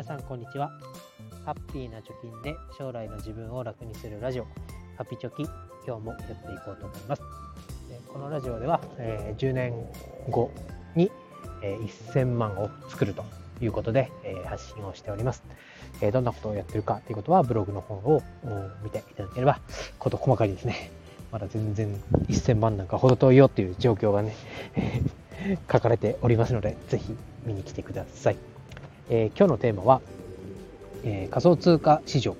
皆さんこんにちは。ハッピーな貯金で将来の自分を楽にするラジオ。ハピチョキ今日もやっていこうと思います。このラジオでは、え、10年後に、え、1000万を作るということで、え、発信をしております、えどんなことをやってるかということはブログの本を見ていただければこと細かにですねまだ全然1000万なんかほど遠いよっていう状況がね 書かれておりますので、ぜひ見に来てください。えー、今日のテーマは、えー、仮想通貨市場っ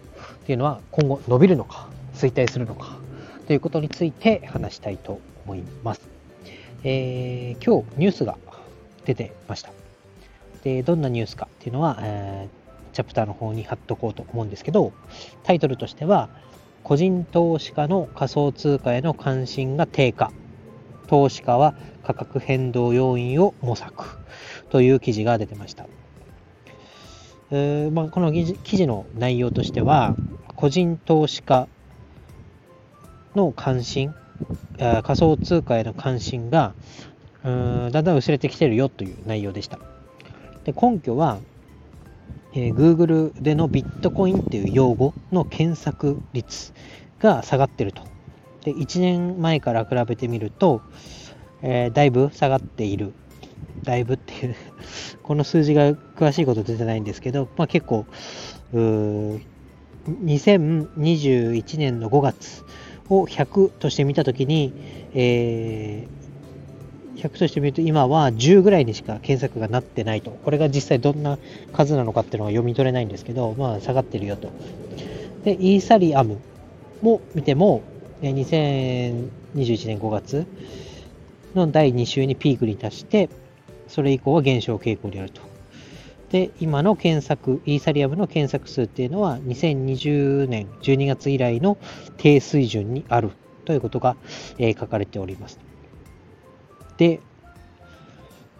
ていうのは今後伸びるのか、衰退するのかということについて話したいと思います。えー、今日ニュースが出てました。で、どんなニュースかっていうのは、えー、チャプターの方に貼っとこうと思うんですけど、タイトルとしては、個人投資家の仮想通貨への関心が低下。投資家は価格変動要因を模索という記事が出てました。まあ、この記事の内容としては、個人投資家の関心、仮想通貨への関心がうんだんだん薄れてきてるよという内容でした。で根拠は、えー、Google でのビットコインっていう用語の検索率が下がってると。で1年前から比べてみると、えー、だいぶ下がっている。だいぶっていうこの数字が詳しいこと出てないんですけど、まあ、結構、2021年の5月を100として見たときに、えー、100として見ると今は10ぐらいにしか検索がなってないと。これが実際どんな数なのかっていうのが読み取れないんですけど、まあ下がってるよと。で、イーサリアムも見ても、2021年5月の第2週にピークに達して、それ以降は減少傾向にあると。で、今の検索、イーサリアムの検索数っていうのは2020年12月以来の低水準にあるということが、えー、書かれております。で、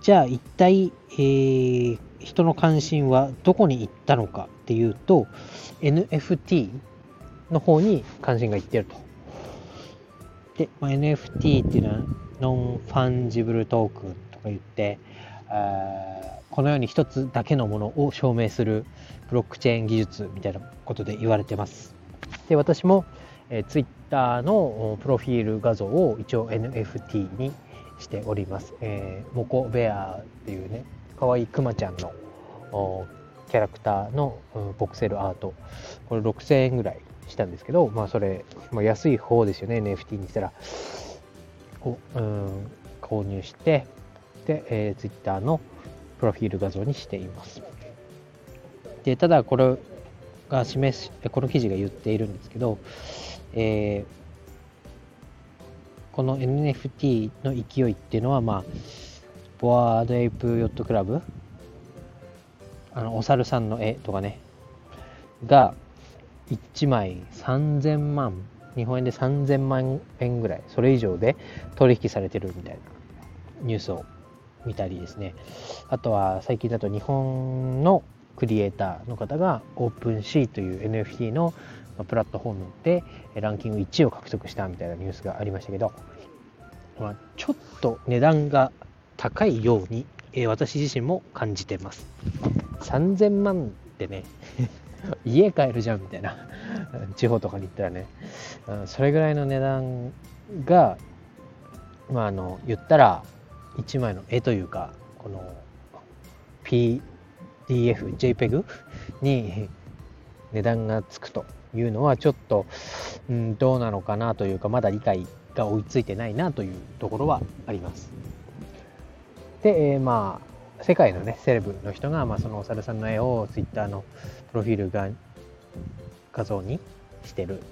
じゃあ一体、えー、人の関心はどこに行ったのかっていうと、NFT の方に関心がいってると。で、まあ、NFT っていうのは Non-Fungible Token とか言って、このように一つだけのものを証明するブロックチェーン技術みたいなことで言われてます。で私も、えー、Twitter のプロフィール画像を一応 NFT にしております。えー、モコベアっていうね、かわいいクマちゃんのキャラクターの、ボクセルアート。これ6000円ぐらいしたんですけど、まあそれ、まあ、安い方ですよね、NFT にしたら。を、うん、購入して、で、えー、Twitter のプロフィール画像にしています。で、ただこれが示す、この記事が言っているんですけど、えー、この NFT の勢いっていうのは、まあ、Bored Ape Yacht Club、あの、お猿さんの絵とかね、が、1枚3000万、日本円で3000万円ぐらい、それ以上で取引されてるみたいなニュースを見たりですね、あとは最近だと日本のクリエイターの方が OpenSea という NFT のプラットフォームでランキング1位を獲得したみたいなニュースがありましたけど、まあ、ちょっと値段が高いように、え私自身も感じてます。3000万ってね 家買えるじゃんみたいな 地方とかに行ったらね、それぐらいの値段が、まあ、あの言ったら1枚の絵というかこの PDF、JPEG に値段がつくというのはちょっと、うん、どうなのかなというかまだ理解が追いついてないなというところはあります。で、えー、まあ世界のねセレブの人が、まあ、そのお猿さんの絵を Twitter のプロフィールが画像にしてる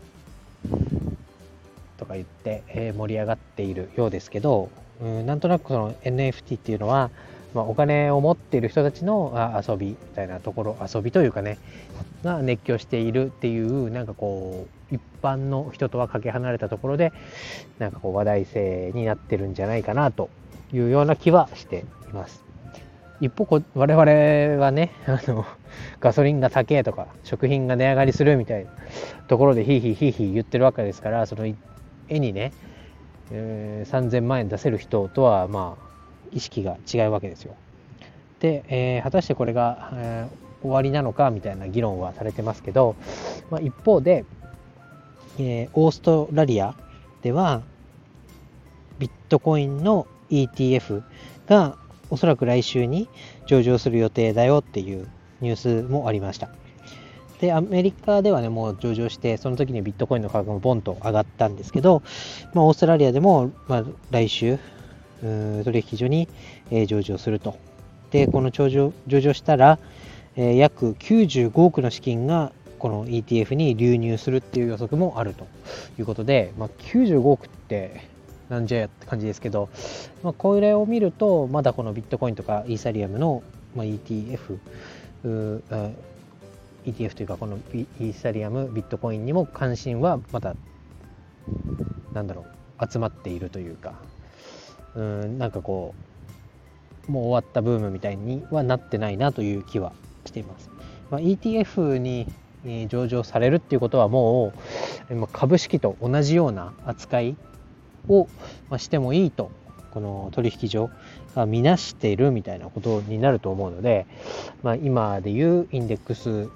とか言って、えー、盛り上がっているようですけどうんなんとなくその NFT っていうのは、まあ、お金を持っている人たちの遊びみたいなところ遊びというかねが熱狂しているっていうなんかこう一般の人とはかけ離れたところでなんかこう話題性になってるんじゃないかなというような気はしています。一方こ我々はねあのガソリンが高えとか食品が値上がりするみたいなところでヒーヒーヒーヒー言ってるわけですからその絵にねえー、3000万円出せる人とはまあ意識が違うわけですよ。で、えー、果たしてこれが、え終わりなのかみたいな議論はされてますけど、まあ、一方で、えー、オーストラリアではビットコインの ETF がおそらく来週に上場する予定だよっていうニュースもありました。で、アメリカではね、もう上場して、その時にビットコインの価格もボンと上がったんですけど、まあ、オーストラリアでも、まあ、来週、取引所に、えー、上場すると。で、この上場上場したら、えー、約95億の資金がこの ETF に流入するっていう予測もあるということで、まあ、95億ってなんじゃやって感じですけど、まあ、これを見ると、まだこのビットコインとかイーサリアムの、まあ、ETF、ETF というか、このイーサリアム、ビットコインにも関心はまだ、なんだろう、集まっているというか、うん、なんかこう、もう終わったブームみたいにはなってないなという気はしています。まあ、ETF に上場されるっていうことはもう株式と同じような扱いをしてもいいとこの取引所が見なしているみたいなことになると思うので、まあ、今でいうインデックス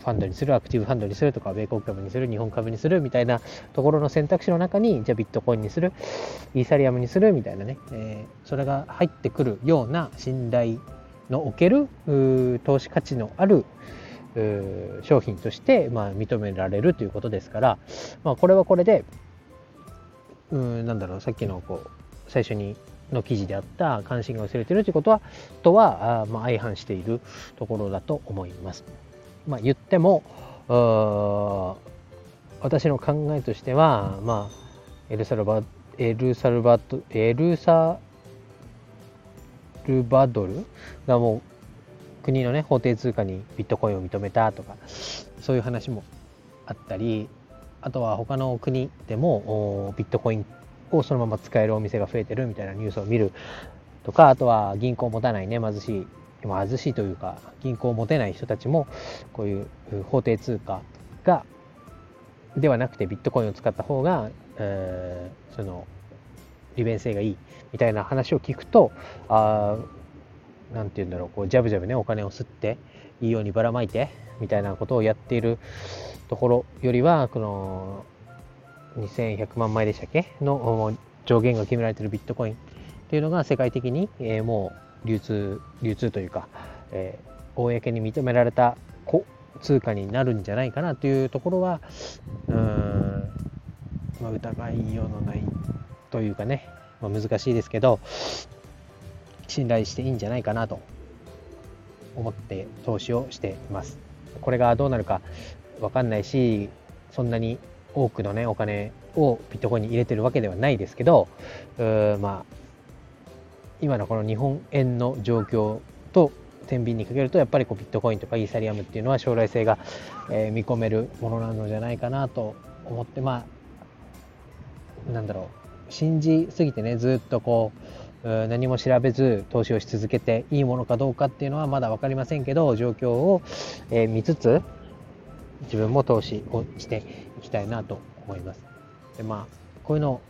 ファンドにする、アクティブファンドにするとか、米国株にする、日本株にするみたいなところの選択肢の中に、じゃあビットコインにする、イーサリアムにするみたいなね、えー、それが入ってくるような信頼のおける投資価値のある商品として、まあ、認められるということですから、まあ、これはこれで、うんなんだろうさっきのこう最初にの記事であった関心が薄れているということはとはあ、まあ、相反しているところだと思います。まあ、言っても私の考えとしては、まあ、エルサルバエルサルバトエルサルバドル？がもう国のね法定通貨にビットコインを認めたとかそういう話もあったりあとは他の国でもビットコインをそのまま使えるお店が増えてるみたいなニュースを見るとか、あとは銀行を持たないね、貧しい、貧しいというか、銀行を持てない人たちも、こういう法定通貨が、ではなくてビットコインを使った方が、えー、その、利便性がいいみたいな話を聞くと、あなんて言うんだろう、こう、ジャブジャブね、お金を吸って、いいようにばらまいて、みたいなことをやっているところよりは、この2100万枚でしたっけ？の上限が決められているビットコインっていうのが世界的に、えー、もう流通、流通というか、えー、公に認められた通貨になるんじゃないかなというところは、うん、まあ、疑いようのないというかね、まあ、難しいですけど、信頼していいんじゃないかなと思って投資をしています。これがどうなるかわかんないし、そんなに多くのね、お金をビットコインに入れてるわけではないですけどう、まあ、今のこの日本円の状況と天秤にかけると、やっぱりこうビットコインとかイーサリアムっていうのは将来性が、えー、見込めるものなのじゃないかなと思って、まあ、なんだろう、信じすぎてね、ずっとこう、何も調べず投資をし続けていいものかどうかっていうのはまだ分かりませんけど状況を、え見つつ自分も投資をしていきたいなと思います。でまあこういうの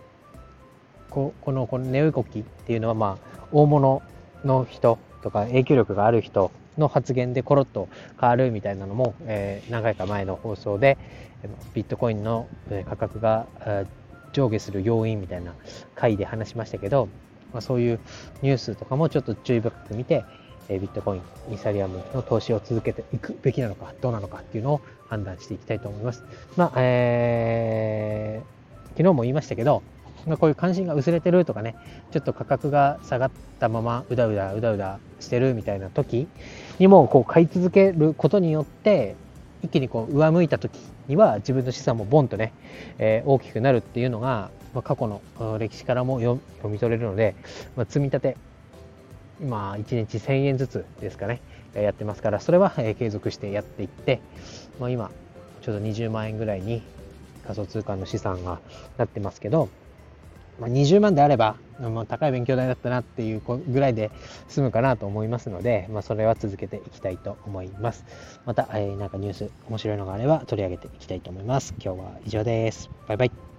ここのこのネオイコキっていうのはまあ大物の人とか影響力がある人の発言でコロッと変わるみたいなのも、えー、何回か前の放送でビットコインの価格が上下する要因みたいな回で話しましたけど、まあ、そういうニュースとかもちょっと注意深く見てえビットコイン、イーサリアムの投資を続けていくべきなのか、どうなのかっていうのを判断していきたいと思います。まあ、えー、昨日も言いましたけど、まあ、こういう関心が薄れてるとかね、ちょっと価格が下がったままうだうだうだうだしてるみたいな時にもこう買い続けることによって、一気にこう上向いた時には自分の資産もボンとね、えー、大きくなるっていうのが、まあ、過去の歴史からも読み取れるので、まあ、積み立て今1日1000円ずつですかね、やってますから、それは継続してやっていって、まあ、今、ちょうど20万円ぐらいに仮想通貨の資産がなってますけど、まあ、20万であれば、まあ、高い勉強代だったなっていうぐらいで済むかなと思いますので、まあ、それは続けていきたいと思います。また、えー、なんかニュース面白いのがあれば取り上げていきたいと思います。今日は以上です。バイバイ。